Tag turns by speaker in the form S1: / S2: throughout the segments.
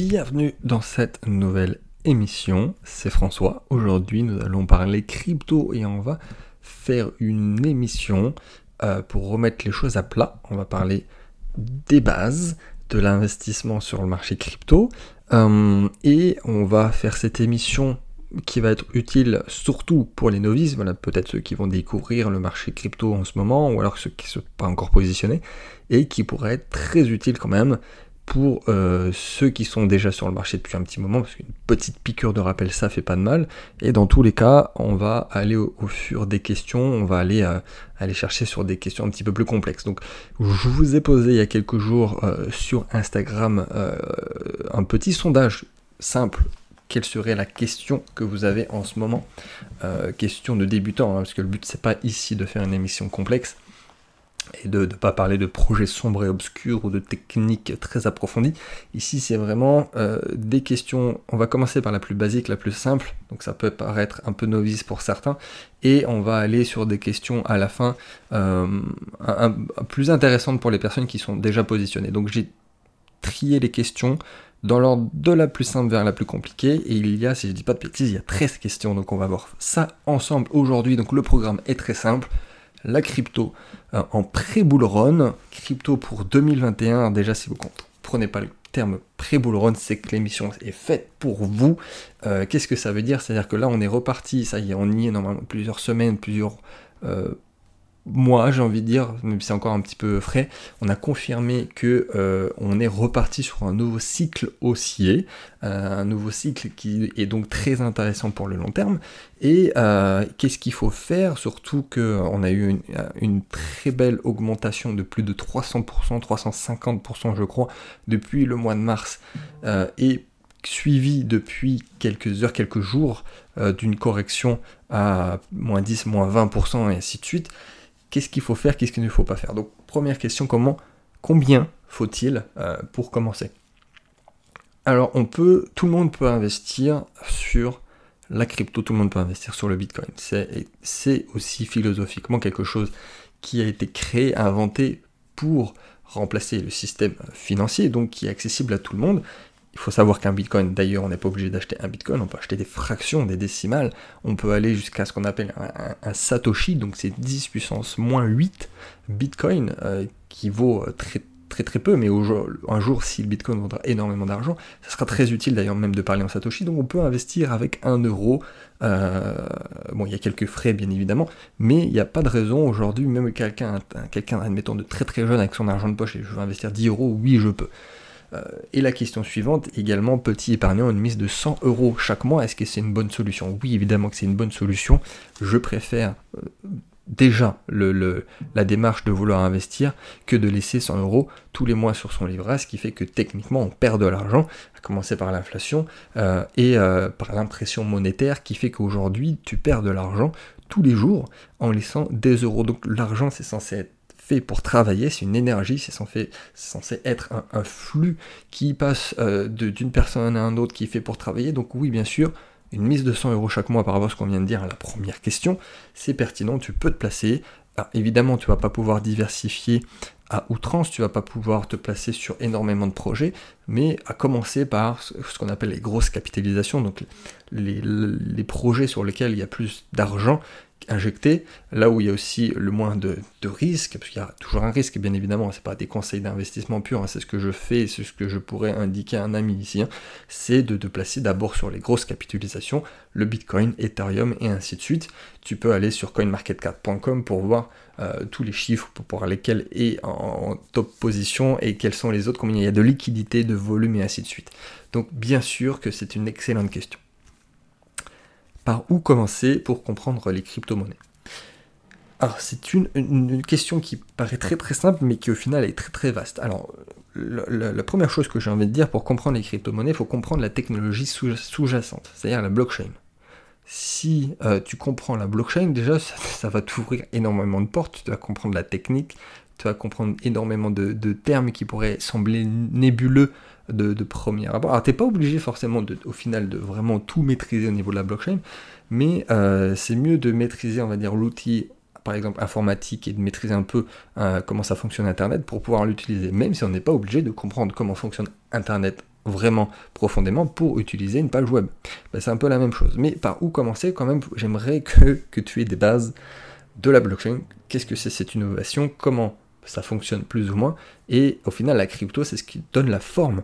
S1: bienvenue dans cette nouvelle émission. C'est François. Aujourd'hui, nous allons parler crypto et on va faire une émission euh, pour remettre les choses à plat. On va parler des bases de l'investissement sur le marché crypto euh, et on va faire cette émission qui va être utile surtout pour les novices, voilà, peut-être ceux qui vont découvrir le marché crypto en ce moment, ou alors ceux qui ne sont pas encore positionnés, et qui pourrait être très utile quand même pour euh, ceux qui sont déjà sur le marché depuis un petit moment, parce qu'une petite piqûre de rappel, ça fait pas de mal. Et dans tous les cas, on va aller au, fur des questions, on va aller, euh, aller chercher sur des questions un petit peu plus complexes. Donc, je vous ai posé il y a quelques jours euh, sur Instagram un petit sondage simple. Quelle serait la question que vous avez en ce moment? Question de débutant, hein, parce que le but c'est pas ici de faire une émission complexe et de ne pas parler de projets sombres et obscurs ou de techniques très approfondies. Ici, c'est vraiment euh, des questions. On va commencer par la plus basique, la plus simple. Donc, ça peut paraître un peu novice pour certains. Et on va aller sur des questions à la fin euh, plus intéressantes pour les personnes qui sont déjà positionnées. Donc, j'ai trié les questions dans l'ordre de la plus simple vers la plus compliquée. Et il y a, si je ne dis pas de bêtises, il y a 13 questions. Donc, on va voir ça ensemble aujourd'hui. Donc, le programme est très simple la crypto euh, en pré-bull. Crypto pour 2021, déjà si vous ne comprenez pas le terme pré-bull c'est que l'émission est faite pour vous. Euh, qu'est-ce que ça veut dire? C'est-à-dire que là on est reparti, ça y est, on y est normalement plusieurs semaines, plusieurs euh, moi, j'ai envie de dire, même si c'est encore un petit peu frais, on a confirmé que euh, on est reparti sur un nouveau cycle haussier, euh, un nouveau cycle qui est donc très intéressant pour le long terme. Et euh, qu'est-ce qu'il faut faire? Surtout qu'on a eu une, très belle augmentation de plus de 300%, 350% je crois, depuis le mois de mars. et suivi depuis quelques heures, quelques jours d'une correction à moins 10, moins 20% et ainsi de suite qu'est-ce qu'il faut faire, qu'est-ce qu'il ne faut pas faire. Donc première question, comment, combien faut-il euh, pour commencer? Alors on peut, tout le monde peut investir sur la crypto, tout le monde peut investir sur le Bitcoin. C'est aussi philosophiquement quelque chose qui a été créé, inventé pour remplacer le système financier, donc qui est accessible à tout le monde. Il faut savoir qu'un bitcoin, d'ailleurs, on n'est pas obligé d'acheter un bitcoin, on peut acheter des fractions, des décimales, on peut aller jusqu'à ce qu'on appelle un, satoshi, donc c'est 10 puissance moins 8 bitcoin, euh, qui vaut euh, très très très peu, mais un jour, si le bitcoin vaudra énormément d'argent, ça sera très utile d'ailleurs même de parler en satoshi, donc on peut investir avec 1 euro, euh, bon il y a quelques frais bien évidemment, mais il n'y a pas de raison aujourd'hui, même quelqu'un, quelqu'un admettons de très très jeune avec son argent de poche et je veux investir 10 euros, oui je peux. Euh, et la question suivante, également, petit épargnant, une mise de 100 euros chaque mois, est-ce que c'est une bonne solution? Oui, évidemment que c'est une bonne solution. Je préfère euh, déjà la démarche de vouloir investir que de laisser 100 euros tous les mois sur son livret, ce qui fait que techniquement on perd de l'argent, à commencer par l'inflation euh, et par l'impression monétaire qui fait qu'aujourd'hui tu perds de l'argent tous les jours en laissant des euros. Donc l'argent c'est censé être pour travailler, c'est une énergie, c'est censé, censé être un, flux qui passe euh, d'une personne à un autre qui est fait pour travailler. Donc oui, bien sûr, une mise de 100 euros chaque mois par rapport à ce qu'on vient de dire à la première question, c'est pertinent, tu peux te placer. évidemment, tu vas pas pouvoir diversifier à outrance, tu vas pas pouvoir te placer sur énormément de projets, mais à commencer par ce qu'on appelle les grosses capitalisations, donc les, projets sur lesquels il y a plus d'argent injecté, là où il y a aussi le moins de, risques, parce qu'il y a toujours un risque, bien évidemment, c'est pas des conseils d'investissement purs, hein, c'est ce que je fais, c'est ce que je pourrais indiquer à un ami ici, hein, c'est de te placer d'abord sur les grosses capitalisations, le Bitcoin, Ethereum et ainsi de suite. Tu peux aller sur coinmarketcap.com pour voir euh, tous les chiffres, pour voir lesquels est en, top position et quels sont les autres, combien il y a de liquidité, de volume et ainsi de suite. Donc bien sûr que c'est une excellente question par où commencer pour comprendre les crypto-monnaies alors, c'est une, question qui paraît très très simple, mais qui au final est très très vaste. Alors, la, première chose que j'ai envie de dire pour comprendre les crypto-monnaies, il faut comprendre la technologie sous-jacente, c'est-à-dire la blockchain. Si euh, tu comprends la blockchain, déjà, ça, va t'ouvrir énormément de portes, tu vas comprendre la technique, tu vas comprendre énormément de, termes qui pourraient sembler nébuleux de, premier abord. Alors, tu n'es pas obligé forcément, au final, de vraiment tout maîtriser au niveau de la blockchain, mais euh, c'est mieux de maîtriser, on va dire, l'outil, par exemple, informatique et de maîtriser un peu euh, comment ça fonctionne Internet pour pouvoir l'utiliser, même si on n'est pas obligé de comprendre comment fonctionne Internet vraiment profondément pour utiliser une page web. Ben, c'est un peu la même chose. Mais par où commencer? Quand même J'aimerais que, que tu aies des bases de la blockchain. Qu'est-ce que c'est cette innovation? Comment ça fonctionne plus ou moins Et au final, la crypto, c'est ce qui donne la forme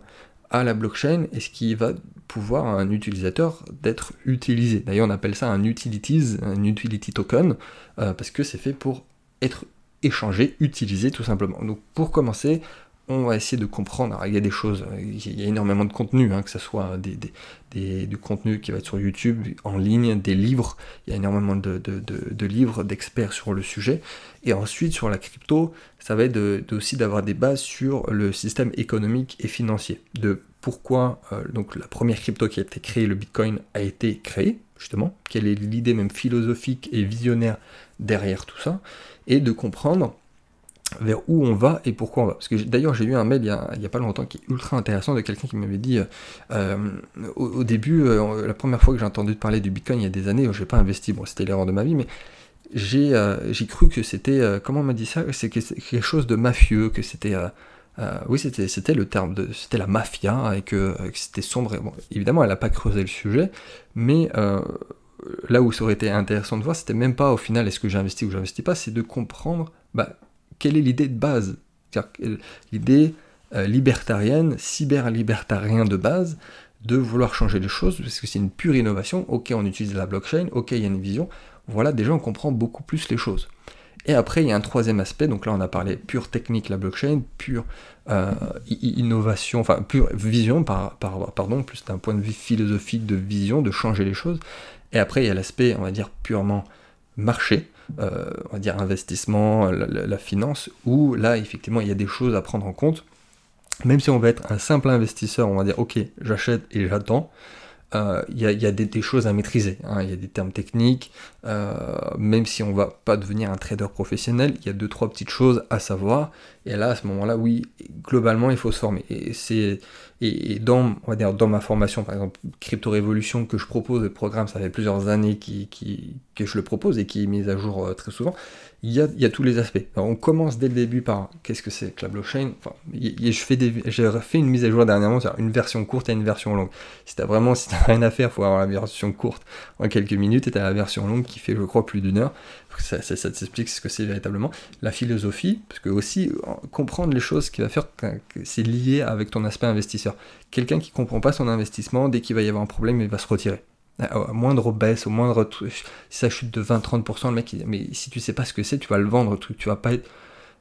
S1: à la blockchain et ce qui va pouvoir à un utilisateur d'être utilisé. D'ailleurs, on appelle ça un utilities, un utility token, euh, parce que c'est fait pour être échangé, utilisé tout simplement. Donc pour commencer, on va essayer de comprendre. il y a des choses, il y a énormément de contenu, hein, que ce soit des, du contenu qui va être sur YouTube, en ligne, des livres. Il y a énormément de, livres d'experts sur le sujet. Et ensuite, sur la crypto, ça va être aussi d'avoir des bases sur le système économique et financier. De pourquoi euh, donc la première crypto qui a été créée, le Bitcoin, a été créée, justement. Quelle est l'idée même philosophique et visionnaire derrière tout ça. Et de comprendre vers où on va et pourquoi on va. Parce que d'ailleurs j'ai eu un mail il n'y a, pas longtemps qui est ultra intéressant de quelqu'un qui m'avait dit euh, au, début, euh, la première fois que j'ai entendu parler du Bitcoin il y a des années, je n'ai pas investi, bon c'était l'erreur de ma vie, mais j'ai euh, cru que c'était, comment on m'a dit ça, c'est quelque chose de mafieux, que c'était... oui, c'était le terme, c'était la mafia et que, c'était sombre. Bon, évidemment, elle n'a pas creusé le sujet, mais là où ça aurait été intéressant de voir, c'était même pas au final est-ce que j'investis ou j'investis pas, c'est de comprendre bah, quelle est l'idée de base? L'idée euh, libertarienne, cyber-libertarien de base, de vouloir changer les choses, parce que c'est une pure innovation. Ok, on utilise la blockchain, ok, il y a une vision. Voilà, déjà on comprend beaucoup plus les choses. Et après, il y a un troisième aspect, donc là on a parlé pure technique, la blockchain, pure euh, innovation, enfin pure vision, par, pardon, plus d'un point de vue philosophique de vision, de changer les choses. Et après, il y a l'aspect, on va dire, purement marché, euh, on va dire investissement, la, finance, où là, effectivement, il y a des choses à prendre en compte. Même si on va être un simple investisseur, on va dire, ok, j'achète et j'attends. Euh, il y, a, des, choses à maîtriser. Hein. Il y a des termes techniques. Euh, même si on va pas devenir un trader professionnel, il y a deux trois petites choses à savoir. Et là, à ce moment-là, oui, globalement, il faut se former. Et c'est et, dans, on va dire, dans ma formation, par exemple, Crypto Révolution que je propose, le programme, ça fait plusieurs années que je le propose et qui est mis à jour euh, très souvent, il y, a, il tous les aspects. Alors, on commence dès le début par qu'est-ce que c'est que la blockchain. Enfin, j'ai fait une mise à jour dernièrement, c'est une version courte et une version longue. Si t'as vraiment, si t'as rien à faire, faut avoir la version courte en quelques minutes et t'as la version longue qui fait, je crois, plus d'une heure ça, ça, ça t'explique ce que c'est véritablement. La philosophie, parce que aussi comprendre les choses qui va faire c'est lié avec ton aspect investisseur. Quelqu'un qui comprend pas son investissement, dès qu'il va y avoir un problème, il va se retirer. À moindre baisse, au moindre si ça chute de 20-30%, le mec, mais si tu sais pas ce que c'est, tu vas le vendre, truc, tu vas pas être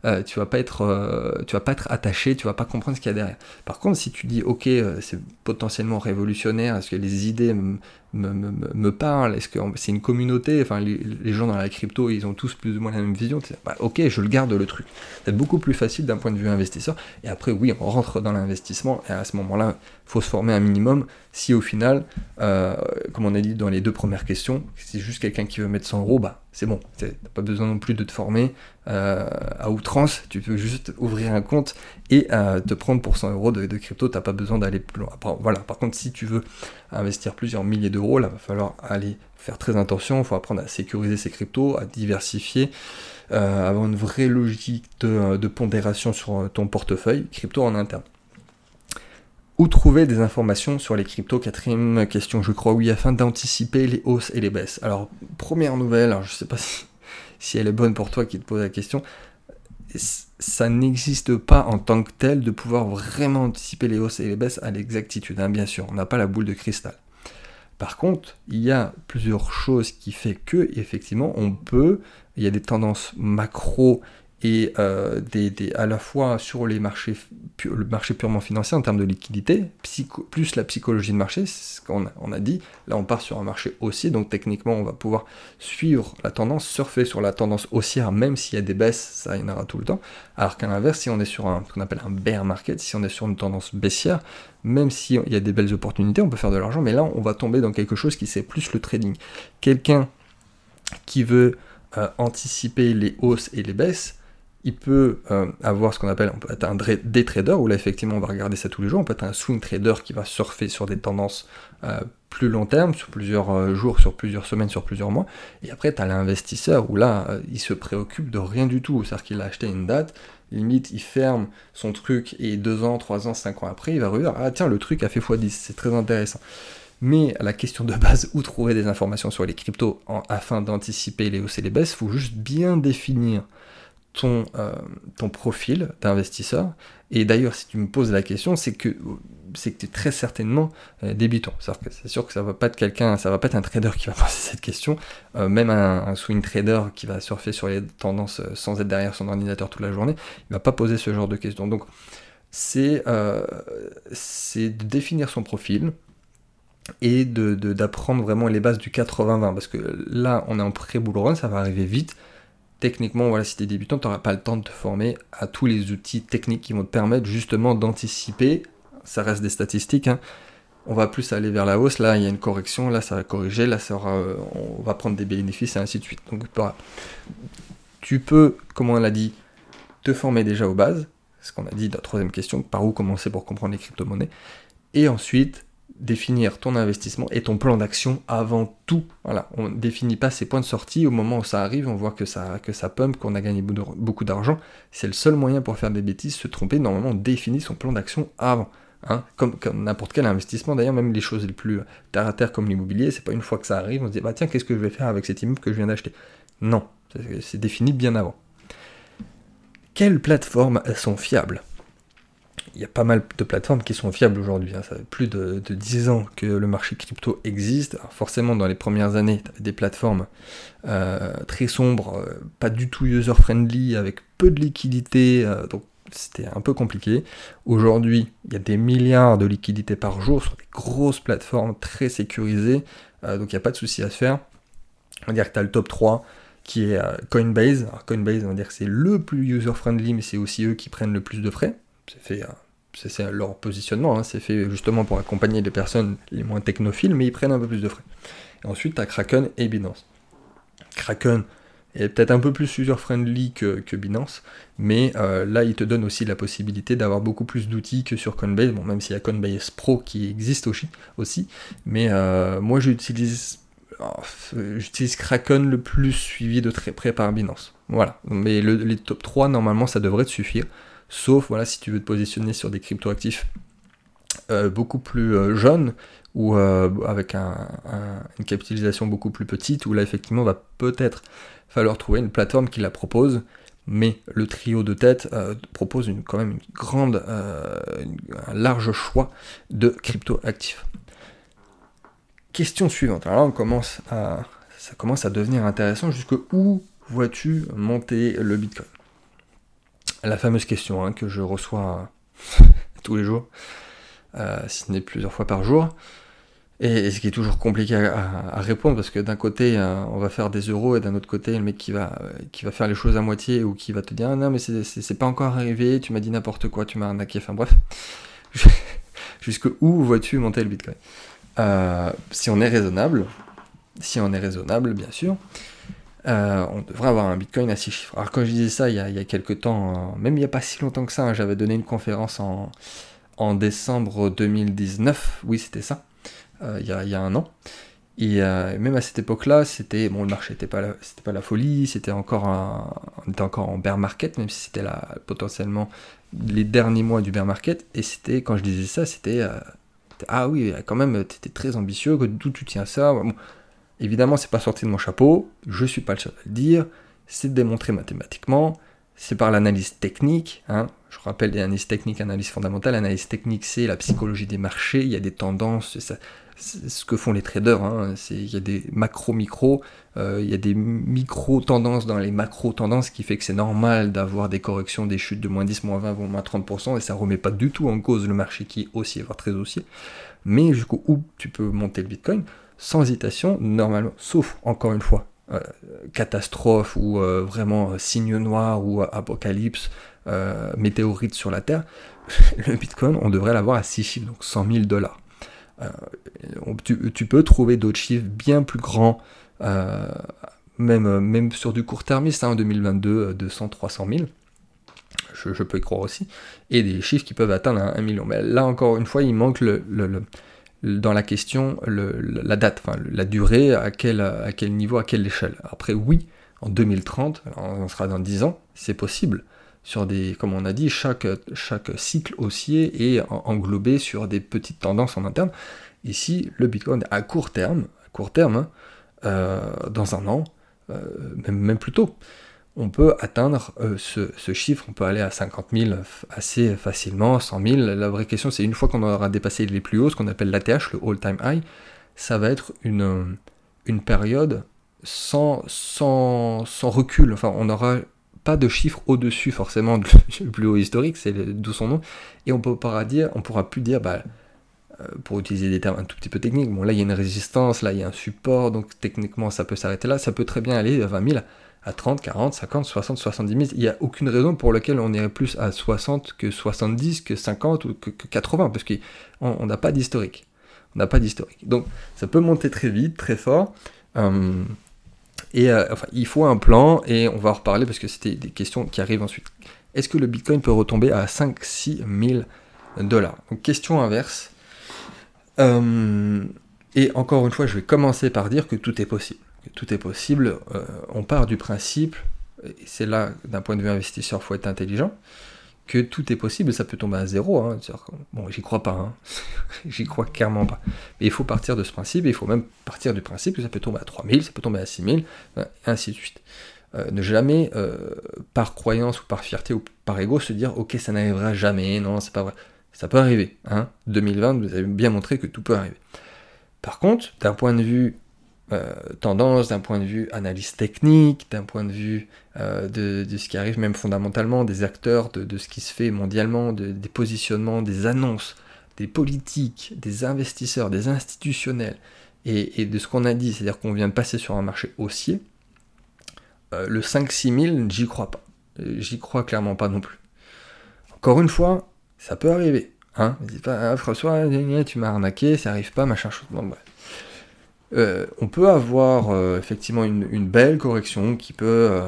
S1: euh, tu vas pas être euh, tu vas pas être attaché, tu vas pas comprendre ce qu'il y a derrière. Par contre, si tu dis ok, euh, c'est potentiellement révolutionnaire, est-ce que les idées me, parlent, est-ce que c'est une communauté, enfin les, gens dans la crypto, ils ont tous plus ou moins la même vision, bah, ok, je le garde le truc. C'est beaucoup plus facile d'un point de vue investisseur. Et après, oui, on rentre dans l'investissement et à ce moment-là, faut se former un minimum. Si au final, comme on a dit dans les deux premières questions, c'est juste quelqu'un qui veut mettre 100 euros, bah c'est bon, t'as pas besoin non plus de te former à outrance, tu peux juste ouvrir un compte et te prendre pour 100 euros de, crypto, t'as pas besoin d'aller plus loin. voilà, par contre, si tu veux investir plusieurs milliers d'euros, là, va falloir aller faire très attention, il faut apprendre à sécuriser ses cryptos, à diversifier, euh, avoir une vraie logique de, pondération sur ton portefeuille crypto en interne. Où trouver des informations sur les cryptos? Quatrième question, je crois, oui, afin d'anticiper les hausses et les baisses. Alors, première nouvelle, alors je sais pas si, si elle est bonne pour toi qui te pose la question, ça n'existe pas en tant que tel de pouvoir vraiment anticiper les hausses et les baisses à l'exactitude, hein, bien sûr, on n'a pas la boule de cristal. Par contre, il y a plusieurs choses qui fait que, effectivement, on peut, il y a des tendances macro et euh, à la fois sur les marchés, le marché purement financier en termes de liquidité, plus la psychologie de marché, c'est ce qu'on a, on a dit. Là, on part sur un marché haussier, donc techniquement, on va pouvoir suivre la tendance, surfer sur la tendance haussière, même s'il y a des baisses, ça y en aura tout le temps. Alors qu'à l'inverse, si on est sur un, ce qu'on appelle un bear market, si on est sur une tendance baissière, même s'il y a des belles opportunités, on peut faire de l'argent, mais là, on va tomber dans quelque chose qui c'est plus le trading. Quelqu'un qui veut euh, anticiper les hausses et les baisses, il peut euh, avoir ce qu'on appelle, on peut être un day trader, où là effectivement on va regarder ça tous les jours, on peut être un swing trader qui va surfer sur des tendances euh, plus long terme, sur plusieurs euh, jours, sur plusieurs semaines, sur plusieurs mois, et après tu as l'investisseur où là il se préoccupe de rien du tout, c'est-à-dire qu'il a acheté une date, limite il ferme son truc et 2 ans, 3 ans, 5 ans après, il va revenir, ah tiens, le truc a fait x10, c'est très intéressant. Mais la question de base, où trouver des informations sur les cryptos afin d'anticiper les hausses et les baisses, faut juste bien définir ton, euh, ton profil d'investisseur. Et d'ailleurs, si tu me poses la question, c'est que c'est que tu es très certainement euh, débutant. C'est sûr que ça va pas être quelqu'un, ça va pas être un trader qui va poser cette question. Euh, même un, swing trader qui va surfer sur les tendances sans être derrière son ordinateur toute la journée, il va pas poser ce genre de questions. Donc c'est de définir son profil, et d'apprendre de, vraiment les bases du 80-20. Parce que là, on est en pré-bull run, ça va arriver vite. Techniquement, voilà, si tu es débutant, tu n'auras pas le temps de te former à tous les outils techniques qui vont te permettre justement d'anticiper. Ça reste des statistiques. Hein. On va plus aller vers la hausse. Là, il y a une correction. Là, ça va corriger. Là, ça on va prendre des bénéfices et ainsi de suite. Donc, tu peux, comme on l'a dit, te former déjà aux bases. Ce qu'on a dit dans la troisième question, par où commencer pour comprendre les crypto-monnaies. Et ensuite, définir ton investissement et ton plan d'action avant tout. On ne définit pas ses points de sortie au moment où ça arrive, on voit que ça, que ça pump, qu'on a gagné beaucoup d'argent. C'est le seul moyen pour faire des bêtises, se tromper. Normalement, on définit son plan d'action avant. Hein, comme, comme n'importe quel investissement, d'ailleurs, même les choses les plus terre à terre comme l'immobilier, c'est pas une fois que ça arrive, on se dit, bah tiens, qu'est-ce que je vais faire avec cet immeuble que je viens d'acheter? Non, c'est défini bien avant. Quelles plateformes sont fiables? Il y a pas mal de plateformes qui sont fiables aujourd'hui. Hein. Ça fait plus de, 10 ans que le marché crypto existe. forcément, dans les premières années, tu avais des plateformes euh, très sombres, euh, pas du tout user-friendly, avec peu de liquidité. Euh, donc, c'était un peu compliqué. Aujourd'hui, il y a des milliards de liquidités par jour sur des grosses plateformes très sécurisées. donc, il n'y a pas de souci à se faire. On va dire que tu as le top 3 qui est Coinbase. Alors, Coinbase, on va dire que c'est le plus user-friendly, mais c'est aussi eux qui prennent le plus de frais. C'est fait c'est leur positionnement, hein. c'est fait justement pour accompagner les personnes les moins technophiles, mais ils prennent un peu plus de frais. Ensuite, tu as Kraken et Binance. Kraken est peut-être un peu plus user-friendly que, Binance, mais euh, là, il te donne aussi la possibilité d'avoir beaucoup plus d'outils que sur Coinbase, bon, même s'il y a Coinbase Pro qui existe aussi, aussi mais euh, moi, j'utilise oh, j'utilise Kraken le plus suivi de très près par Binance. Voilà, mais les top 3, normalement, ça devrait te suffire sauf voilà, si tu veux te positionner sur des cryptoactifs euh, beaucoup plus euh, jeunes ou euh, avec une capitalisation beaucoup plus petite, où là effectivement va peut-être falloir trouver une plateforme qui la propose, mais le trio de tête propose une, quand même un large choix de cryptoactifs. Question suivante. Alors là, on commence à, ça commence à devenir intéressant. Jusque où vois-tu monter le Bitcoin? La fameuse question hein, que je reçois tous les jours, euh, si ce n'est plusieurs fois par jour, et, ce qui est toujours compliqué à, répondre parce que d'un côté euh, on va faire des euros et d'un autre côté le mec qui va, euh, qui va faire les choses à moitié ou qui va te dire ah non mais c'est pas encore arrivé, tu m'as dit n'importe quoi, tu m'as arnaqué, enfin bref. Jusque où vois-tu monter le bitcoin? Si on est raisonnable, si on est raisonnable bien sûr, euh, on devrait avoir un bitcoin à 6 chiffres. Alors quand je disais ça il y a, quelques temps, euh, même il n'y a pas si longtemps que ça, hein, j'avais donné une conférence en, en décembre 2019, oui c'était ça, euh, il, y a, un an. Et même à cette époque-là, c'était bon, le marché n'était pas, la, pas la folie, c'était encore on était encore en bear market, même si c'était potentiellement les derniers mois du bear market. Et c'était quand je disais ça, c'était ah oui, quand même, tu étais très ambitieux, d'où tu tiens ça Évidemment, c'est pas sorti de mon chapeau, je suis pas le seul à le dire, c'est démontré mathématiquement, c'est par l'analyse technique. Hein. Je rappelle les analyses techniques, analyse fondamentale. L'analyse technique, c'est la psychologie des marchés, il y a des tendances, c'est ce que font les traders. Hein. Il y a des macro-micro, euh, il y a des micro-tendances dans les macro-tendances qui fait que c'est normal d'avoir des corrections, des chutes de moins 10, moins 20, moins 30%, et ça remet pas du tout en cause le marché qui est haussier, voire très haussier. Mais jusqu'où tu peux monter le Bitcoin? Sans hésitation, normalement, sauf encore une fois, euh, catastrophe ou euh, vraiment euh, signe noir ou apocalypse, météorite sur la Terre, le Bitcoin, on devrait l'avoir à 6 chiffres, donc 100 000 dollars. Tu, peux trouver d'autres chiffres bien plus grands, même, sur du court termiste, hein, en 2022, 200, 300 000. Je, peux y croire aussi, et des chiffres qui peuvent atteindre un, million. Mais là, encore une fois, il manque le, dans la question la date, enfin, la durée, à quel, à quel niveau, à quelle échelle. Après, oui, en 2030, on sera dans 10 ans, c'est possible. sur des, comme on a dit, chaque, chaque cycle haussier est englobé sur des petites tendances en interne. Ici, le Bitcoin à court terme, court terme, hein, euh, dans un an, euh, même, même plus tôt, on peut atteindre euh, ce, chiffre, on peut aller à 50 000 assez facilement, 100 000. La vraie question, c'est une fois qu'on aura dépassé les plus hauts, ce qu'on appelle l'ATH, le all-time high, ça va être une, une période sans, sans, recul. Enfin, on n'aura pas de chiffre au-dessus forcément du plus haut historique, c'est d'où son nom, et on pourra dire, on pourra plus dire, bah, pour utiliser des termes un tout petit peu techniques, bon là il y a une résistance, là il y a un support, donc techniquement ça peut s'arrêter là, ça peut très bien aller à 20 000, à 30, 40, 50, 60, 70 000. Il n'y a aucune raison pour laquelle on irait plus à 60 que 70, que 50 ou que, 80, parce qu'on n'a pas d'historique. On n'a pas d'historique. Donc ça peut monter très vite, très fort. Euh, et euh, enfin, il faut un plan, et on va en reparler parce que c'était des questions qui arrivent ensuite. Est-ce que le Bitcoin peut retomber à 5-6 000 dollars? Question inverse. Euh, et encore une fois, je vais commencer par dire que tout est possible tout est possible. Euh, on part du principe, et c'est là, d'un point de vue investisseur, il faut être intelligent, que tout est possible, ça peut tomber à zéro. Hein. Bon, j'y crois pas, hein. j'y crois clairement pas. Mais il faut partir de ce principe, et il faut même partir du principe que ça peut tomber à 3000, ça peut tomber à 6000, et ainsi de suite. Euh, ne jamais, par croyance ou par fierté ou par ego, se dire ok, ça n'arrivera jamais, non, c'est pas vrai. Ça peut arriver. Hein. 2020, vous avez bien montré que tout peut arriver. Par contre, d'un point de vue euh, tendance, d'un point de vue analyse technique, d'un point de vue euh, de, ce qui arrive même fondamentalement, des acteurs, de, ce qui se fait mondialement, des positionnements, des annonces, des politiques, des investisseurs, des institutionnels, et, de ce qu'on a dit, c'est-à-dire qu'on vient de passer sur un marché haussier, euh, le 5-6 000, j'y crois pas. J'y crois clairement pas non plus. Encore une fois, ça peut arriver. Hein pas, ah, François, tu m'as arnaqué, ça arrive pas, machin. Euh, on peut avoir euh, effectivement une, belle correction qui peut, euh,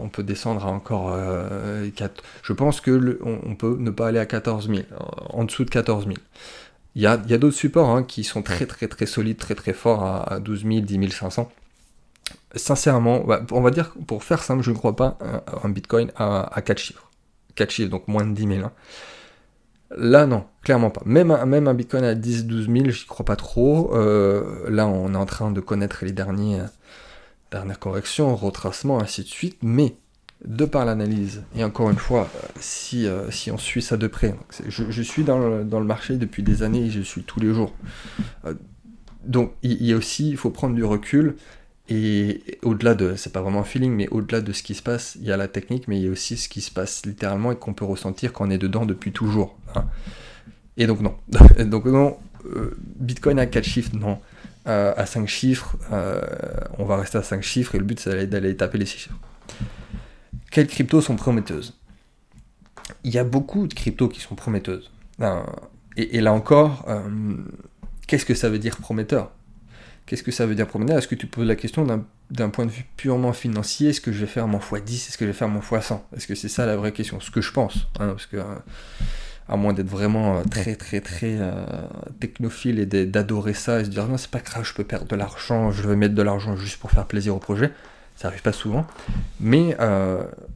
S1: on peut descendre à encore 4. Je pense que peut ne pas aller à 14 000, en dessous de 14 000. Il y a, d'autres supports hein, qui sont très très très solides, très très forts à, 12 000, 10 500. Sincèrement, on va dire, pour faire simple, je ne crois pas un, Bitcoin à, 4 chiffres. 4 chiffres, donc moins de 10 000. Là, non, clairement pas. Même un, Bitcoin à 10-12 000, j'y crois pas trop. Euh, là, on est en train de connaître les euh, dernières corrections, retracements, ainsi de suite. Mais, de par l'analyse, et encore une fois, euh, si, on suit ça de près, je, suis dans le, dans le, marché depuis des années et je suis tous les jours. donc, il y a aussi, il faut prendre du recul et au-delà de, c'est pas vraiment un feeling, mais au-delà de ce qui se passe, il y a la technique, mais il y a aussi ce qui se passe littéralement et qu'on peut ressentir quand on est dedans depuis toujours. Hein. Et donc non. donc non, euh, Bitcoin à 4 chiffres, non. Euh, à 5 chiffres, euh, on va rester à 5 chiffres et le but c'est d'aller taper les 6 chiffres. Quelles cryptos sont prometteuses? Il y a beaucoup de cryptos qui sont prometteuses. et, là encore, qu'est-ce que ça veut dire prometteur? Qu'est-ce que ça veut dire promener Est-ce que tu poses la question d'un point de vue purement financier? Est-ce que je vais faire mon x10 Est-ce que je vais faire mon x100 Est-ce que c'est ça la vraie question? Ce que je pense. Hein, parce que, euh, à moins d'être vraiment euh, très, très, très euh, technophile et d'adorer ça et se dire non, c'est pas grave, je peux perdre de l'argent, je vais mettre de l'argent juste pour faire plaisir au projet. Ça arrive pas souvent. Mais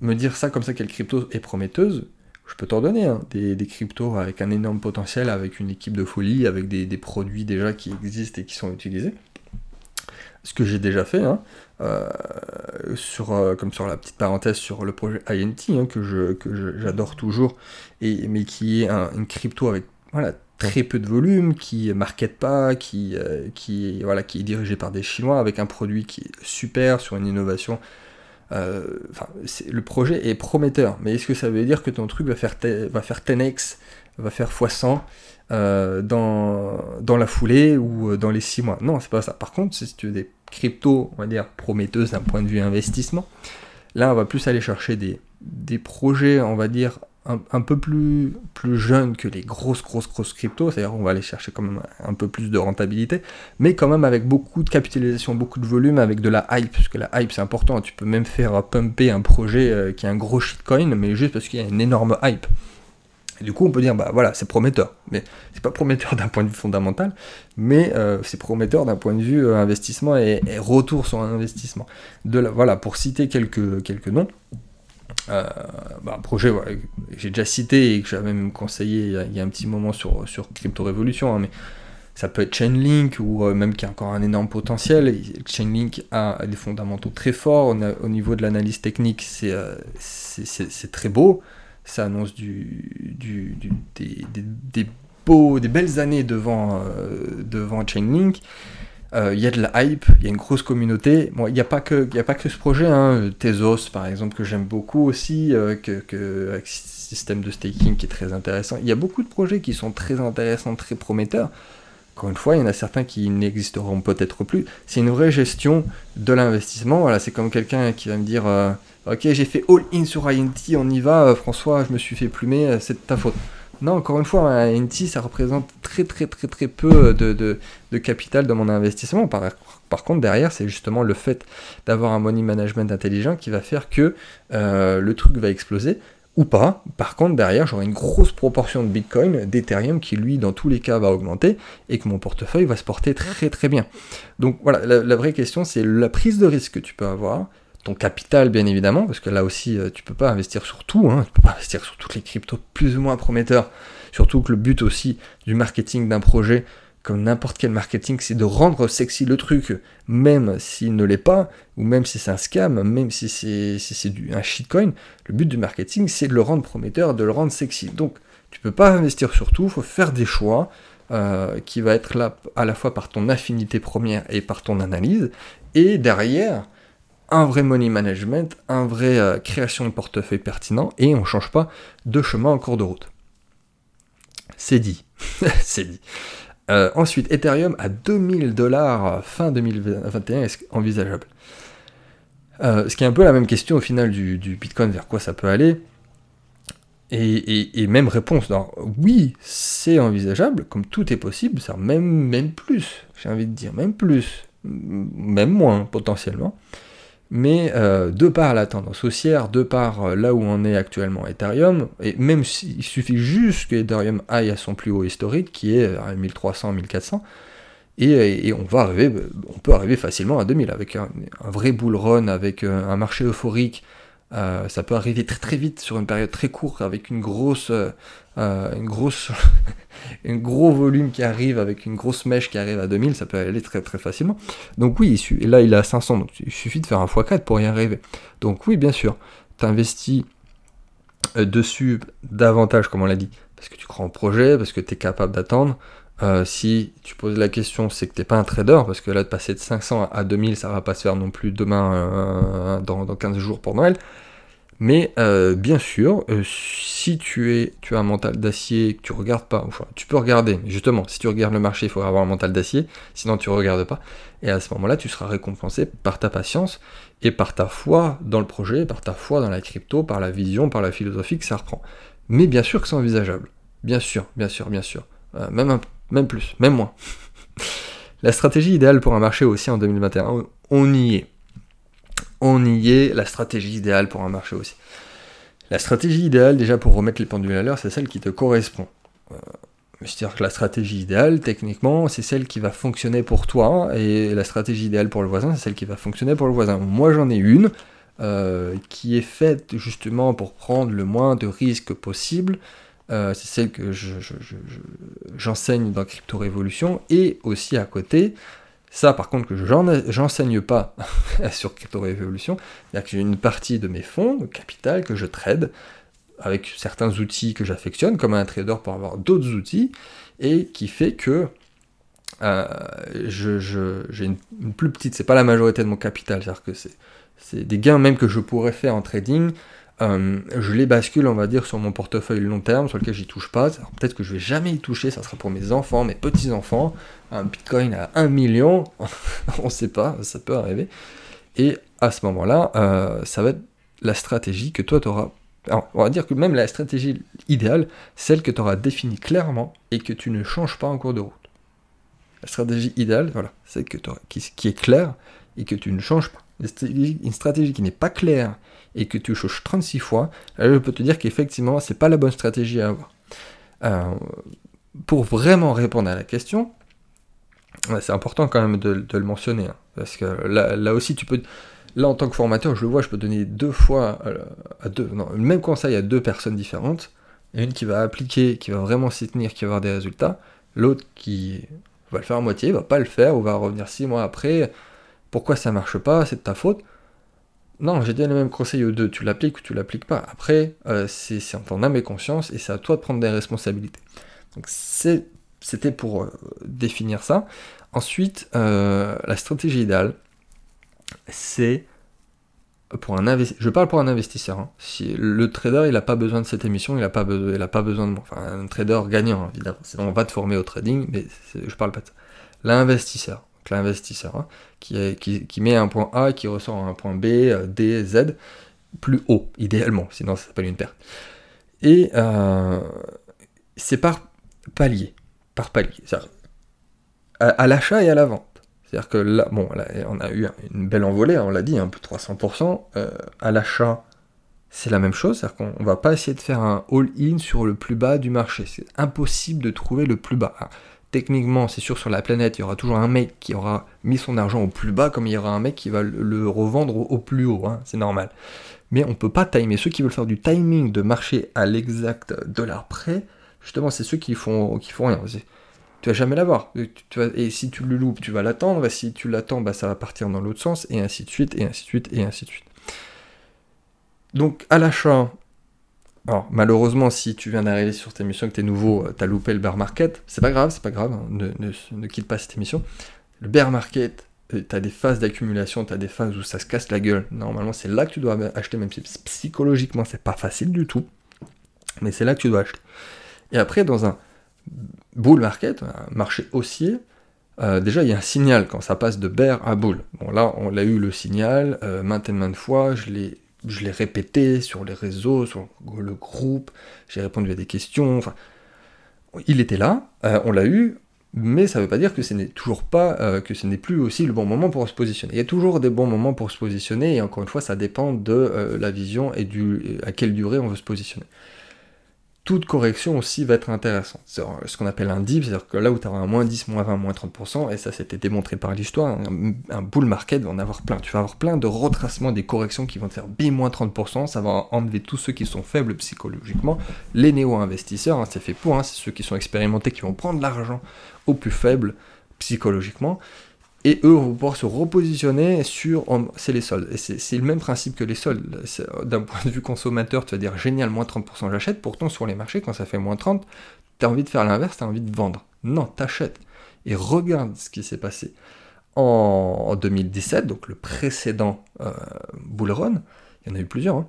S1: me dire ça comme ça, quelle crypto est prometteuse, je peux t'en donner hein. des, cryptos avec un énorme potentiel, avec une équipe de folie, avec des, des produits déjà qui existent et qui sont utilisés ce que j'ai déjà fait, hein, euh, sur, euh, comme sur la petite parenthèse sur le projet INT, hein, que, je, que j'adore toujours, et, mais qui est une crypto avec voilà, très peu de volume, qui ne market pas, qui, euh, qui, voilà, qui est dirigé par des Chinois, avec un produit qui est super, sur une innovation. le projet est prometteur, mais est-ce que ça veut dire que ton truc va faire, va faire 10x, va faire x100 euh, dans, dans la foulée ou euh, dans les 6 mois. Non, c'est pas ça. Par contre, si tu veux des cryptos, on va dire, prometteuses d'un point de vue investissement, là, on va plus aller chercher des, des projets, on va dire, un, peu plus, plus jeunes que les grosses, grosses, grosses cryptos. C'est-à-dire, on va aller chercher quand même un peu plus de rentabilité, mais quand même avec beaucoup de capitalisation, beaucoup de volume, avec de la hype, parce que la hype, c'est important. Tu peux même faire pumper un projet euh, qui est un gros shitcoin, mais juste parce qu'il y a une énorme hype. Et du coup, on peut dire, bah voilà, c'est prometteur. Mais c'est pas prometteur d'un point de vue fondamental, mais euh, c'est prometteur d'un point de vue euh, investissement et, retour sur investissement. De voilà, pour citer quelques, quelques noms, bah, un projet que j'ai déjà cité et que j'avais même conseillé il y, a, un petit moment sur, sur Crypto Révolution, hein, mais ça peut être Chainlink ou même qui a encore un énorme potentiel. Chainlink a des fondamentaux très forts au niveau de l'analyse technique, c'est très beau. Ça annonce des, beaux, des belles années devant, devant Chainlink. Euh, il y a de la hype, il y a une grosse communauté. il n'y a, pas que, a pas que ce projet, hein. Tezos par exemple, que j'aime beaucoup aussi, euh, que, système de staking qui est très intéressant. Il y a beaucoup de projets qui sont très intéressants, très prometteurs. Encore une fois, il y en a certains qui n'existeront peut-être plus. C'est une vraie gestion de l'investissement. Voilà, c'est comme quelqu'un qui va me dire euh, Ok, j'ai fait all-in sur INT, on y va, François, je me suis fait plumer, c'est de ta faute. Non, encore une fois, un NT, ça représente très très très très peu de, capital dans mon investissement. Par, contre, derrière, c'est justement le fait d'avoir un money management intelligent qui va faire que euh, le truc va exploser ou pas. Par contre, derrière, j'aurai une grosse proportion de Bitcoin, d'Ethereum qui, lui, dans tous les cas, va augmenter et que mon portefeuille va se porter très très bien. Donc voilà, la, vraie question, c'est la prise de risque que tu peux avoir ton capital bien évidemment, parce que là aussi euh, tu peux pas investir sur tout, hein, tu peux pas investir sur toutes les cryptos plus ou moins prometteurs, surtout que le but aussi du marketing d'un projet, comme n'importe quel marketing, c'est de rendre sexy le truc, même s'il ne l'est pas, ou même si c'est un scam, même si c'est un shitcoin, le but du marketing c'est de le rendre prometteur, de le rendre sexy. Donc tu peux pas investir sur tout, il faut faire des choix. Euh, qui va être là à la fois par ton affinité première et par ton analyse, et derrière, un vrai money management, un vrai euh, création de portefeuille pertinent, et on ne change pas de chemin en cours de route. C'est dit. c'est dit. Euh, ensuite, Ethereum à 2000 dollars fin 2021, est-ce envisageable? Euh, Ce qui est un peu la même question au final du, Bitcoin, vers quoi ça peut aller. Et, même réponse, oui, c'est envisageable, comme tout est possible, ça même, même plus, j'ai envie de dire, même plus, même moins potentiellement. Mais euh, de par la tendance haussière, de par euh, là où on est actuellement Ethereum, et même s'il suffit juste que Ethereum aille à son plus haut historique, qui est à 1300, 1400, et, on va arriver, on peut arriver facilement à 2000 avec un, vrai bull run, avec euh, un marché euphorique. ça peut arriver très très vite sur une période très courte avec une grosse, une grosse un gros volume qui arrive avec une grosse mèche qui arrive à 2000, ça peut aller très très facilement. Donc oui, et là il est à 500, donc il suffit de faire un x4 pour y arriver. Donc oui, bien sûr, tu investis euh, dessus davantage, comme on l'a dit, parce que tu crois en projet, parce que tu es capable d'attendre. Euh, si tu poses la question, c'est que tu n'es pas un trader, parce que là, de passer de 500 à 2000, ça va pas se faire non plus demain, euh, dans, dans 15 jours pour Noël. Mais euh, bien sûr, euh, si tu, es, tu as un mental d'acier, que tu regardes pas, enfin, tu peux regarder, justement, si tu regardes le marché, il faut avoir un mental d'acier, sinon tu regardes pas. Et à ce moment-là, tu seras récompensé par ta patience et par ta foi dans le projet, par ta foi dans la crypto, par la vision, par la philosophie que ça reprend. Mais bien sûr que c'est envisageable. Bien sûr, bien sûr, bien sûr. Euh, même, même plus, même moins. la stratégie idéale pour un marché aussi en 2021, on y est on y est, la stratégie idéale pour un marché aussi. La stratégie idéale, déjà pour remettre les pendules à l'heure, c'est celle qui te correspond. Euh, c'est-à-dire que la stratégie idéale, techniquement, c'est celle qui va fonctionner pour toi, et la stratégie idéale pour le voisin, c'est celle qui va fonctionner pour le voisin. Moi, j'en ai une euh, qui est faite justement pour prendre le moins de risques possible. Euh, c'est celle que j'enseigne dans Crypto Révolution, et aussi à côté, ça, par contre, que j'enseigne pas sur Crypto Révolution, c'est-à-dire que j'ai une partie de mes fonds, de capital, que je trade avec certains outils que j'affectionne, comme un trader pour avoir d'autres outils, et qui fait que euh, j'ai une, plus petite, c'est pas la majorité de mon capital, c'est-à-dire que c'est des gains même que je pourrais faire en trading, euh, je les bascule, on va dire, sur mon portefeuille long terme, sur lequel j'y touche pas. Peut-être que je vais jamais y toucher, ça sera pour mes enfants, mes petits-enfants. Un bitcoin à 1 million, on ne sait pas, ça peut arriver. Et à ce moment-là, euh, ça va être la stratégie que toi tu auras. on va dire que même la stratégie idéale, celle que tu auras définie clairement et que tu ne changes pas en cours de route. La stratégie idéale, voilà, celle que qui est claire et que tu ne changes pas. Une stratégie qui n'est pas claire et que tu changes 36 fois, je peux te dire qu'effectivement, c'est pas la bonne stratégie à avoir. Euh, pour vraiment répondre à la question, c'est important quand même de, le mentionner, hein, parce que là, aussi, tu peux, Là, en tant que formateur, je le vois, je peux donner deux fois à deux, non, le même conseil à deux personnes différentes. Une qui va appliquer, qui va vraiment s'y tenir, qui va avoir des résultats. L'autre qui va le faire à moitié, va pas le faire, ou va revenir six mois après. Pourquoi ça marche pas? C'est de ta faute. Non, j'ai donné le même conseil aux deux. Tu l'appliques ou tu l'appliques pas. Après, euh, c'est en ton âme et conscience, et c'est à toi de prendre des responsabilités. Donc c'était pour euh, définir ça. Ensuite, euh, la stratégie idéale, c'est pour un je parle pour un investisseur. Hein. Si le trader, il n'a pas besoin de cette émission, il n'a pas, il a pas besoin de Enfin, un trader gagnant, évidemment. Sinon, on va te former au trading, mais je parle pas de ça. L'investisseur, l'investisseur, hein, qui, met un point A, qui ressort un point B, euh, D, Z, plus haut, idéalement, sinon ça s'appelle une perte. Et euh, c'est par palier, par palier. à l'achat et à la vente. C'est-à-dire que là, bon, on a eu une belle envolée, hein, on l'a dit, un peu 300%. Euh, à l'achat, c'est la même chose, c'est-à-dire qu'on va pas essayer de faire un all-in sur le plus bas du marché. C'est impossible de trouver le plus bas. Techniquement, c'est sûr, sur la planète, il y aura toujours un mec qui aura mis son argent au plus bas, comme il y aura un mec qui va le revendre au, plus haut, hein, c'est normal. Mais on peut pas timer. Ceux qui veulent faire du timing de marché à l'exact dollar près, justement, c'est ceux qui font, qui font rien tu vas jamais l'avoir. Et si tu le loupes, tu vas l'attendre. Si tu l'attends, bah, ça va partir dans l'autre sens, et ainsi de suite, et ainsi de suite, et ainsi de suite. Donc à l'achat, alors malheureusement, si tu viens d'arriver sur cette émission, que tu es nouveau, euh, tu as loupé le bear market, c'est pas grave, c'est pas grave, hein, ne, quitte pas cette émission. Le bear market, euh, tu as des phases d'accumulation, tu as des phases où ça se casse la gueule. Normalement, c'est là que tu dois acheter, même si psychologiquement, c'est pas facile du tout. Mais c'est là que tu dois acheter. Et après, dans un bull market, un marché haussier, euh, déjà il y a un signal quand ça passe de bear à bull. Bon là on l'a eu le signal maintes et maintes fois, je l'ai je l'ai répété sur les réseaux, sur le groupe, j'ai répondu à des questions, enfin il était là, euh, on l'a eu, mais ça ne veut pas dire que ce n'est toujours pas, que ce n'est plus aussi le bon moment pour se positionner. Il y a toujours des bons moments pour se positionner, et encore une fois, ça dépend de la vision et du, à quelle durée on veut se positionner toute correction aussi va être intéressante. C'est ce qu'on appelle un dip, c'est-à-dire que là où tu auras un moins 10, moins 20, moins 30%, et ça c'était démontré par l'histoire, un, bull market va en avoir plein. Tu vas avoir plein de retracements des corrections qui vont te faire B moins 30%, ça va enlever tous ceux qui sont faibles psychologiquement. Les néo-investisseurs, hein, c'est fait pour, hein, c'est ceux qui sont expérimentés qui vont prendre l'argent au plus faible psychologiquement et eux vont pouvoir se repositionner sur c'est les soldes. Et c'est le même principe que les soldes. D'un point de vue consommateur, tu vas dire génial, moins 30% j'achète. Pourtant, sur les marchés, quand ça fait moins 30, tu as envie de faire l'inverse, tu as envie de vendre. Non, t'achètes. Et regarde ce qui s'est passé en, 2017, donc le précédent euh, bull run. Il y en a eu plusieurs. Hein.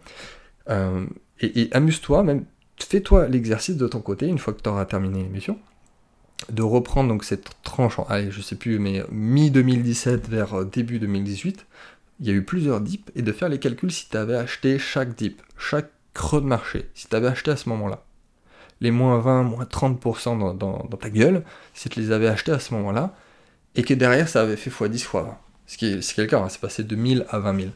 S1: Euh, et, et amuse-toi, même fais-toi l'exercice de ton côté une fois que tu auras terminé l'émission de reprendre donc cette tranche, allez, je sais plus, mais mi-2017 vers euh, début 2018, il y a eu plusieurs dips, et de faire les calculs si tu avais acheté chaque dip, chaque creux de marché, si tu avais acheté à ce moment-là. Les moins 20, moins 30% dans, ta gueule, si tu les avais achetés à ce moment-là, et que derrière ça avait fait x10, x20. Ce qui est, hein, c'est passé de 1000 à 20 000.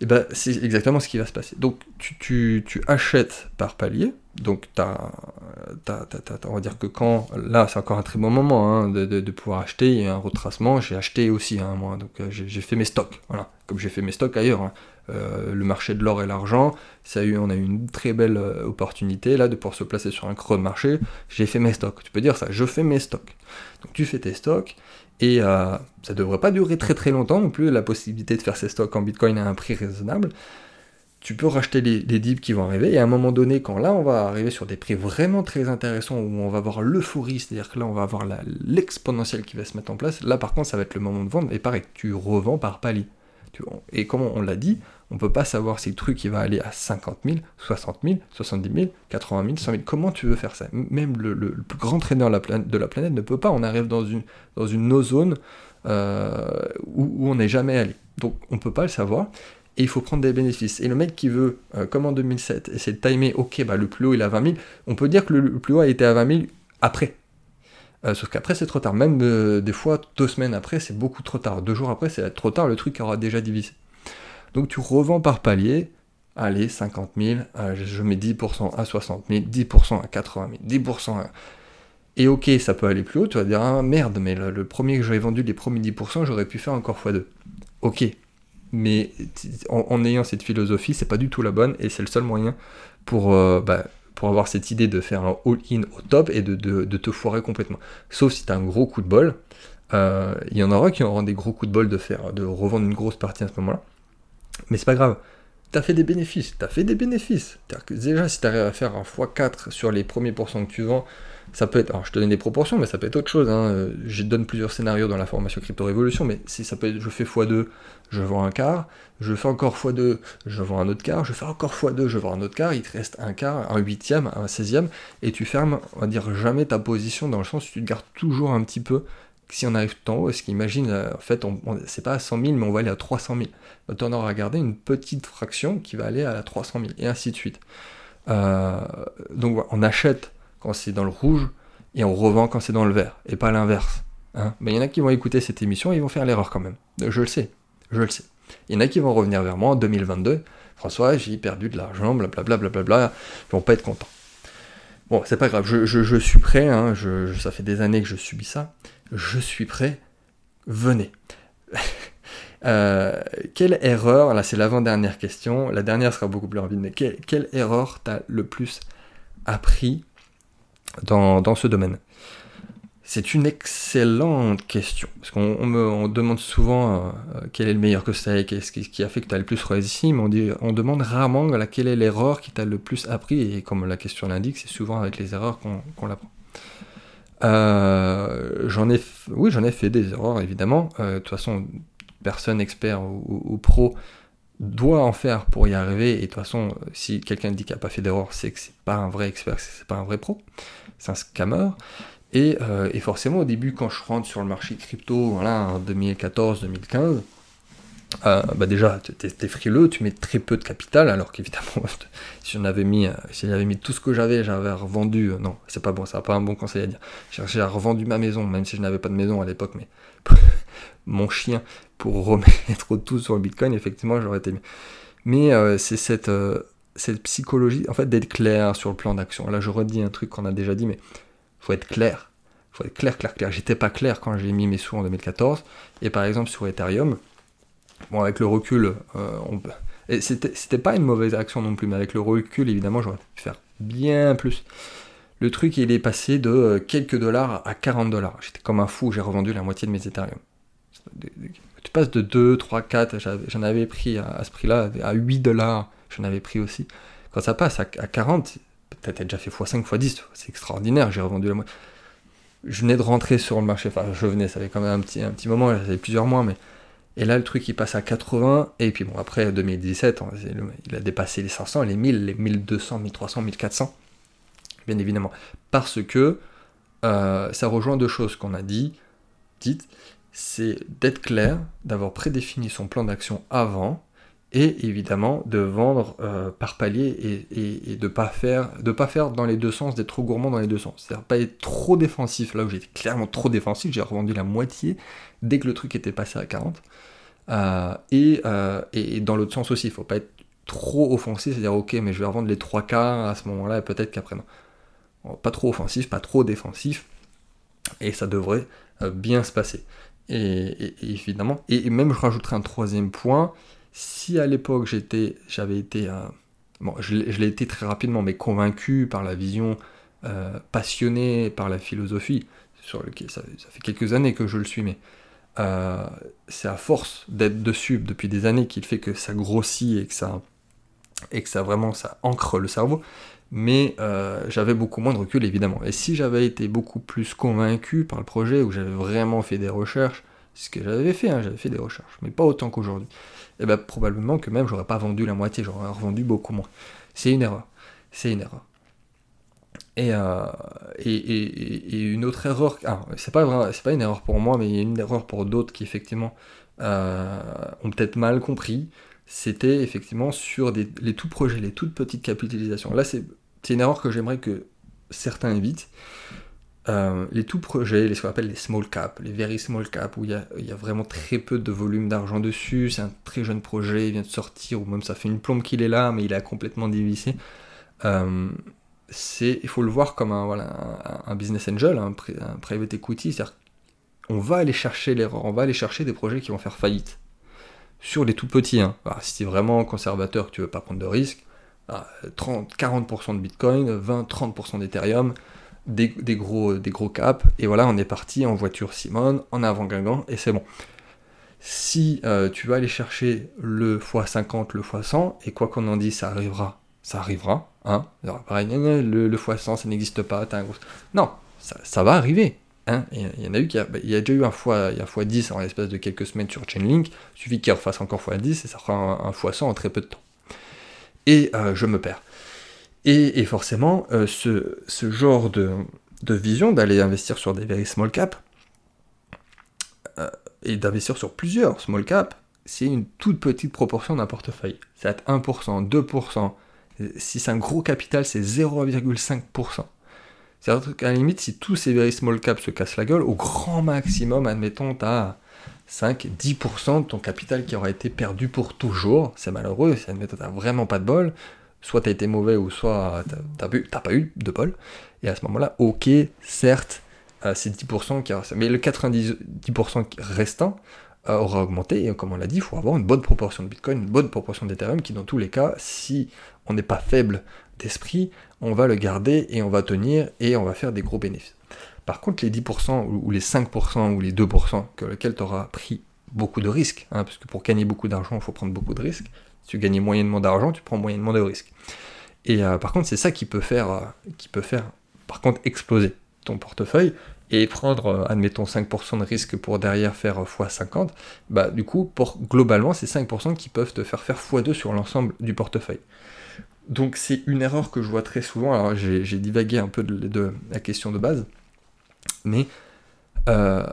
S1: Et ben c'est exactement ce qui va se passer. Donc tu achètes par palier, donc, on va dire que quand, là, c'est encore un très bon moment hein, de, pouvoir acheter, il y a un retracement, j'ai acheté aussi, hein, moi, donc euh, j'ai fait mes stocks, voilà, comme j'ai fait mes stocks ailleurs. Hein. Euh, le marché de l'or et l'argent, ça a eu, on a eu une très belle euh, opportunité là de pouvoir se placer sur un creux de marché. J'ai fait mes stocks. Tu peux dire ça, je fais mes stocks. Donc tu fais tes stocks et ça ça devrait pas durer très très longtemps non plus la possibilité de faire ces stocks en Bitcoin à un prix raisonnable tu peux racheter les, dips qui vont arriver, et à un moment donné, quand là on va arriver sur des prix vraiment très intéressants, où on va voir l'euphorie, c'est-à-dire que là on va avoir l'exponentiel qui va se mettre en place, là par contre ça va être le moment de vendre, et pareil, tu revends par palier. Et comme on l'a dit, on peut pas savoir si le truc il va aller à 50 000, 60 000, 70 000, 80 000, 100 000. Comment tu veux faire ça? Même le, plus grand traîneur de la planète ne peut pas. On arrive dans une, dans une no-zone euh, où, on n'est jamais allé. Donc on peut pas le savoir et il faut prendre des bénéfices. Et le mec qui veut, euh, comme en 2007, essayer de timer, ok, bah, le plus haut il est à 20 000, on peut dire que le, plus haut a été à 20 000 après. Euh, sauf qu'après c'est trop tard. Même des fois, deux semaines après, c'est beaucoup trop tard. Deux jours après, c'est trop tard, le truc aura déjà divisé. Donc tu revends par palier, allez, 50 000, je mets 10% à 60 000, 10% à 80 000, 10% à... Et ok, ça peut aller plus haut, tu vas dire, ah merde, mais le, premier que j'avais vendu, les premiers 10%, j'aurais pu faire encore x2. Ok, mais en, ayant cette philosophie, c'est pas du tout la bonne et c'est le seul moyen pour, euh, bah, avoir cette idée de faire un all-in au top et de, te foirer complètement. Sauf si tu as un gros coup de bol. Euh, il y en aura qui auront des gros coups de bol de faire de revendre une grosse partie à ce moment-là. Mais c'est pas grave. Tu as fait des bénéfices. Tu as fait des bénéfices. déjà, si tu arrives à faire un x4 sur les premiers pourcents que tu vends, ça peut être, alors je te donne des proportions, mais ça peut être autre chose. Hein. Je donne plusieurs scénarios dans la formation Crypto Révolution, mais si ça peut être, je fais x2, je vends un quart, je fais encore x2, je vends un autre quart, je fais encore x2, je vends un autre quart, il te reste un quart, un huitième, un seizième, et tu fermes, on va dire, jamais ta position dans le sens où tu te gardes toujours un petit peu. Si on arrive tout en haut, est-ce qu'imagine, euh, en fait, on, c'est pas à 100 000, mais on va aller à 300 000. Donc on aura gardé une petite fraction qui va aller à la 300 000, et ainsi de suite. Euh, donc on achète quand c'est dans le rouge et on revend quand c'est dans le vert, et pas l'inverse. Hein. Mais il y en a qui vont écouter cette émission et ils vont faire l'erreur quand même. Je le sais, je le sais. Il y en a qui vont revenir vers moi en 2022. François, j'ai perdu de l'argent, blablabla, blablabla. Ils vont pas être contents. Bon, c'est pas grave, je, suis prêt, hein. ça fait des années que je subis ça. Je suis prêt, venez. Euh, quelle erreur, là c'est l'avant-dernière question, la dernière sera beaucoup plus rapide, mais quelle, erreur t'as le plus appris dans, ce domaine? C'est une excellente question, parce qu'on me demande souvent euh, euh, quel est le meilleur et qu'est-ce qui, a fait que tu as le plus réussi, mais on, dit, on demande rarement quelle est l'erreur qui t'a le plus appris, et comme la question l'indique, c'est souvent avec les erreurs qu'on l'apprend. Euh, j'en ai, oui, j'en ai fait des erreurs, évidemment. de toute façon, personne expert ou, pro doit en faire pour y arriver, et de toute façon, si quelqu'un dit qu'il n'a pas fait d'erreur, c'est que c'est pas un vrai expert, c'est pas un vrai pro c'est un scammer. Euh, et, forcément, au début, quand je rentre sur le marché crypto, voilà, en 2014-2015, euh, bah déjà, tu es, frileux, tu mets très peu de capital, alors qu'évidemment, si j'en avais mis, euh, si j'avais mis tout ce que j'avais, j'avais revendu, non, c'est pas bon, ça pas un bon conseil à dire. J'ai revendu ma maison, même si je n'avais pas de maison à l'époque, mais mon chien, pour remettre tout sur le bitcoin, effectivement, j'aurais été Mais c'est cette, cette psychologie, en fait, d'être clair sur le plan d'action. Là, je redis un truc qu'on a déjà dit, mais faut être clair. faut être clair, clair, clair. J'étais pas clair quand j'ai mis mes sous en 2014. Et par exemple, sur Ethereum, bon, avec le recul, euh, c'était pas une mauvaise action non plus, mais avec le recul, évidemment, j'aurais pu faire bien plus. Le truc, il est passé de euh, quelques dollars à 40 dollars. J'étais comme un fou, j'ai revendu la moitié de mes Ethereum. Tu passes de 2, 3, 4, j'en avais pris à, ce prix-là, à 8 dollars j'en avais pris aussi. Quand ça passe à, 40, peut-être déjà fait x5, x10, c'est extraordinaire, j'ai revendu la moitié. Je venais de rentrer sur le marché, enfin je venais, ça fait quand même un petit, un petit moment, ça fait plusieurs mois, mais... Et là, le truc, il passe à 80, et puis bon, après 2017, il a dépassé les 500, les 1000, les 1200, 1300, 1400, bien évidemment. Parce que euh, ça rejoint deux choses qu'on a dit, dites, c'est d'être clair, d'avoir prédéfini son plan d'action avant, et évidemment de vendre euh, par palier et, de pas faire pas faire dans les deux sens, d'être trop gourmand dans les deux sens. C'est-à-dire pas être trop défensif, là où j'étais clairement trop défensif, j'ai revendu la moitié dès que le truc était passé à 40. Euh, euh, et, dans l'autre sens aussi, il faut pas être trop offensif, c'est-à-dire ok mais je vais revendre les trois quarts à ce moment-là et peut-être qu'après non. Pas trop offensif, pas trop défensif, et ça devrait bien se passer. Et, évidemment, et même je rajouterai un troisième point, si à l'époque j'avais été, euh, bon, je, l'ai été très rapidement, mais convaincu par la vision, euh, passionné par la philosophie, sur lequel ça, fait quelques années que je le suis, mais euh, c'est à force d'être dessus depuis des années qu'il fait que ça grossit et que ça, et que ça vraiment ça ancre le cerveau. Mais j'avais beaucoup moins de recul évidemment. Et si j'avais été beaucoup plus convaincu par le projet, où j'avais vraiment fait des recherches, ce que j'avais fait, hein, j'avais fait des recherches, mais pas autant qu'aujourd'hui et eh bien probablement que même j'aurais pas vendu la moitié, j'aurais revendu beaucoup moins. C'est une erreur. C'est une erreur. Et, euh, et, une autre erreur, ah, c'est pas, pas une erreur pour moi, mais une erreur pour d'autres qui effectivement euh, ont peut-être mal compris, c'était effectivement sur les tout projets, les toutes petites capitalisations. Là, c'est une erreur que j'aimerais que certains évitent. Euh, les tout projets, les, ce qu'on appelle les small cap, les very small cap, où il y a, vraiment très peu de volume d'argent dessus, c'est un très jeune projet, il vient de sortir, ou même ça fait une plombe qu'il est là, mais il a complètement dévissé. Il faut le voir comme un, voilà, un, business angel, un, private equity, c'est-à-dire on va aller chercher l'erreur, on va aller chercher des projets qui vont faire faillite. sur les tout petits. Hein. si tu es vraiment conservateur, que tu veux pas prendre de risques, 30, 40% de Bitcoin, 20-30% d'Ethereum, des, gros, des gros caps, et voilà, on est parti en voiture Simone, en avant Guingamp, et c'est bon. Si euh, tu vas aller chercher le x50, le x100, et quoi qu'on en dise, ça arrivera, ça arrivera, hein, le, le x100, ça n'existe pas, un gros... Non, ça, va arriver, hein. il y en a eu qui a, il y a déjà eu un fois, il y a x10 en l'espace de quelques semaines sur Chainlink, il suffit qu'il refasse encore x10 et ça fera un, un x100 en très peu de temps et euh, je me perds. Et, forcément, euh, ce, genre de, vision d'aller investir sur des very small cap euh, et d'investir sur plusieurs small cap, c'est une toute petite proportion d'un portefeuille. C'est 1%, 2%. Si c'est un gros capital, c'est 0,5%. C'est-à-dire qu'à la limite, si tous ces very small caps se cassent la gueule, au grand maximum, admettons, tu as 5-10% de ton capital qui aura été perdu pour toujours. C'est malheureux, c'est tu t'as vraiment pas de bol. Soit t'as été mauvais ou soit t'as, t'as, pas eu de bol. Et à ce moment-là, ok, certes, euh, c'est 10% qui Mais le 90% restant aura augmenté. Et comme on l'a dit, il faut avoir une bonne proportion de Bitcoin, une bonne proportion d'Ethereum qui, dans tous les cas, si on n'est pas faible d'esprit, on va le garder et on va tenir et on va faire des gros bénéfices. Par contre, les 10% ou les 5% ou les 2% que lesquels tu auras pris beaucoup de risques, hein, parce que pour gagner beaucoup d'argent, il faut prendre beaucoup de risques. Si tu gagnes moyennement d'argent, tu prends moyennement de risques. Et euh, par contre, c'est ça qui peut faire, euh, qui peut faire, par contre, exploser ton portefeuille et prendre, euh, admettons, 5% de risque pour derrière faire x50. Bah, du coup, globalement, c'est 5% qui peuvent te faire faire x2 sur l'ensemble du portefeuille. Donc, c'est une erreur que je vois très souvent. Alors, j'ai divagué un peu de la question de base mais euh,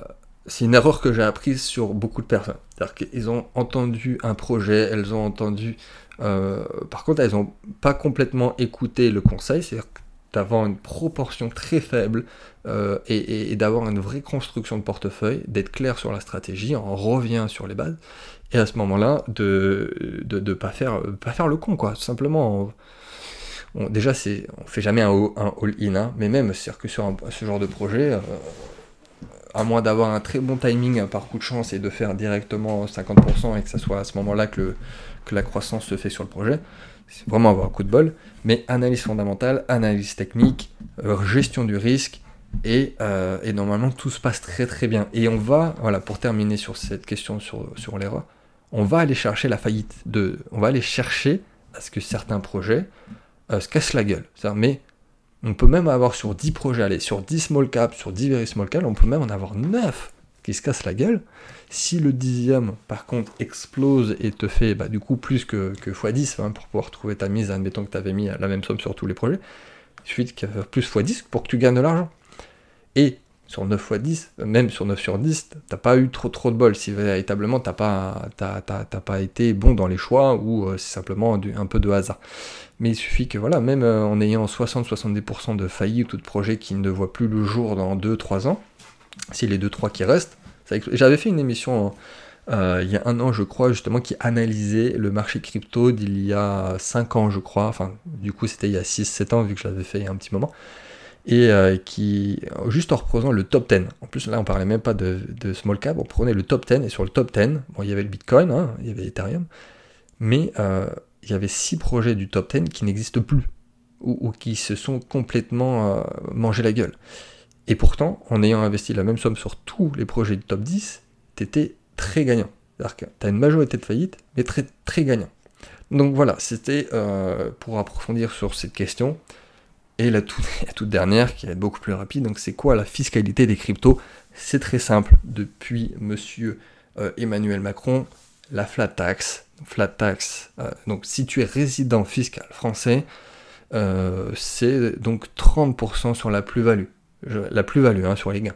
S1: c'est une erreur que j'ai apprise sur beaucoup de personnes. C'est-à-dire qu'ils ont entendu un projet, elles ont entendu... Euh, par contre, elles n'ont pas complètement écouté le conseil, c'est-à-dire d'avoir une proportion très faible euh, et, d'avoir une vraie construction de portefeuille, d'être clair sur la stratégie, on revient sur les bases, et à ce moment-là, de ne de, pas, faire, pas faire le con, quoi. Simplement, déjà, c'est, on fait jamais un, all-in, hein, mais même, sur ce genre de projet, euh, à moins d'avoir un très bon timing par coup de chance et de faire directement 50% et que ça soit à ce moment-là que, que la croissance se fait sur le projet, c'est vraiment avoir un coup de bol. Mais analyse fondamentale, analyse technique, euh, gestion du risque, et, euh, et, normalement tout se passe très très bien. Et on va, voilà, pour terminer sur cette question sur, sur l'erreur, on va aller chercher la faillite de, on va aller chercher à ce que certains projets euh, se casse la gueule. Mais on peut même avoir sur 10 projets, allez, sur 10 small caps, sur 10 very small caps, on peut même en avoir 9 qui se cassent la gueule. Si le dixième, par contre, explose et te fait bah, du coup plus que, que x10 hein, pour pouvoir trouver ta mise, admettons que tu avais mis la même somme sur tous les projets, il suffit qu'il ait plus x10 pour que tu gagnes de l'argent. Et sur 9 x 10, même sur 9 sur 10, t'as pas eu trop trop de bol si véritablement t'as pas, pas été bon dans les choix ou euh, c'est simplement un peu de hasard. Mais il suffit que voilà, même euh, en ayant 60-70% de faillites ou de projets qui ne voient plus le jour dans 2-3 ans, si les 2-3 qui restent, j'avais fait une émission euh, il y a un an je crois justement qui analysait le marché crypto d'il y a 5 ans je crois, enfin du coup c'était il y a 6-7 ans vu que je l'avais fait il y a un petit moment. Et euh, qui, juste en reprenant le top 10, en plus là on parlait même pas de, small cap, on prenait le top 10, et sur le top 10, bon il y avait le Bitcoin, hein, il y avait Ethereum, mais euh, il y avait 6 projets du top 10 qui n'existent plus, ou, qui se sont complètement euh, mangés la gueule. Et pourtant, en ayant investi la même somme sur tous les projets du top 10, t'étais très gagnant. C'est-à-dire que t'as une majorité de faillites, mais très très gagnant. Donc voilà, c'était pour approfondir sur cette question. Et la toute, dernière, qui est beaucoup plus rapide, donc c'est quoi la fiscalité des cryptos? C'est très simple. Depuis monsieur euh, Emmanuel Macron, la flat tax, flat tax, euh, donc si tu es résident fiscal français, euh, c'est donc 30% sur la plus-value. La plus-value hein, sur les gains.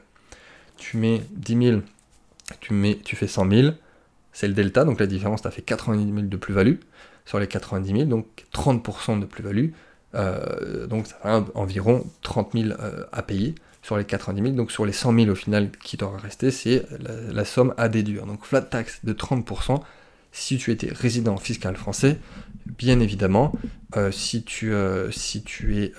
S1: Tu mets 10 000, tu, mets, tu fais 100 000, c'est le delta, donc la différence, tu as fait 90 000 de plus-value sur les 90 000, donc 30% de plus-value. Euh, donc ça environ 30 000 euh, à payer sur les 90 000. Donc sur les 100 000 au final qui t'aura resté, c'est la, somme à déduire. Donc flat tax de 30% si tu étais résident fiscal français. Bien évidemment, euh, si, tu, si tu es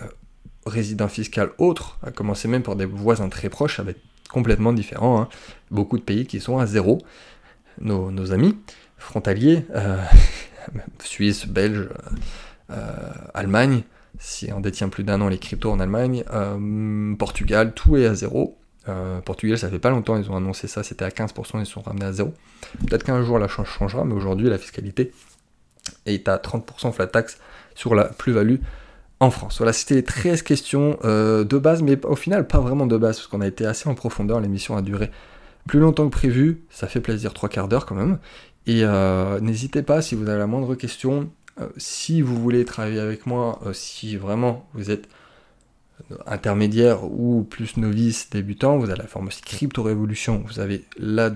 S1: résident fiscal autre, à commencer même par des voisins très proches, ça va être complètement différent. Hein. Beaucoup de pays qui sont à zéro, nos, amis. frontaliers, Suisse, Belge, Allemagne, si on détient plus d'un an les cryptos en Allemagne, Portugal, tout est à zéro. Portugal, ça fait pas longtemps, ils ont annoncé ça, c'était à 15%, ils sont ramenés à zéro. Peut-être qu'un jour la change changera, mais aujourd'hui la fiscalité est à 30% flat tax sur la plus-value en France. Voilà, c'était 13 questions euh, de base, mais au final pas vraiment de base, parce qu'on a été assez en profondeur, l'émission a duré plus longtemps que prévu, ça fait plaisir, trois quarts d'heure quand même. Et euh, n'hésitez pas, si vous avez la moindre question, euh, si vous voulez travailler avec moi, si vraiment vous êtes intermédiaire ou plus novice débutant, vous avez la formation Crypto Révolution, vous avez la,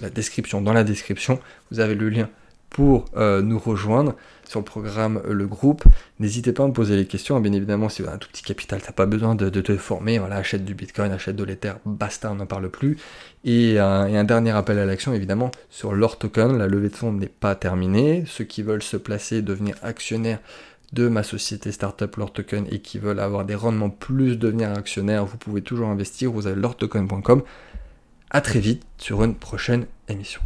S1: la description dans la description, vous avez le lien pour nous rejoindre sur le programme euh, Le Groupe. N'hésitez pas à me poser les questions. Bien évidemment, si vous avez un tout petit capital, tu n'as pas besoin de, te former. Voilà, achète du Bitcoin, achète de l'Ether, basta, on n'en parle plus. Et, un dernier appel à l'action, évidemment, sur l'or token. La levée de fonds n'est pas terminée. Ceux qui veulent se placer, devenir actionnaires de ma société startup Lord Token et qui veulent avoir des rendements plus, devenir actionnaires, vous pouvez toujours investir. Vous avez lordtoken.com. À très vite sur une prochaine émission.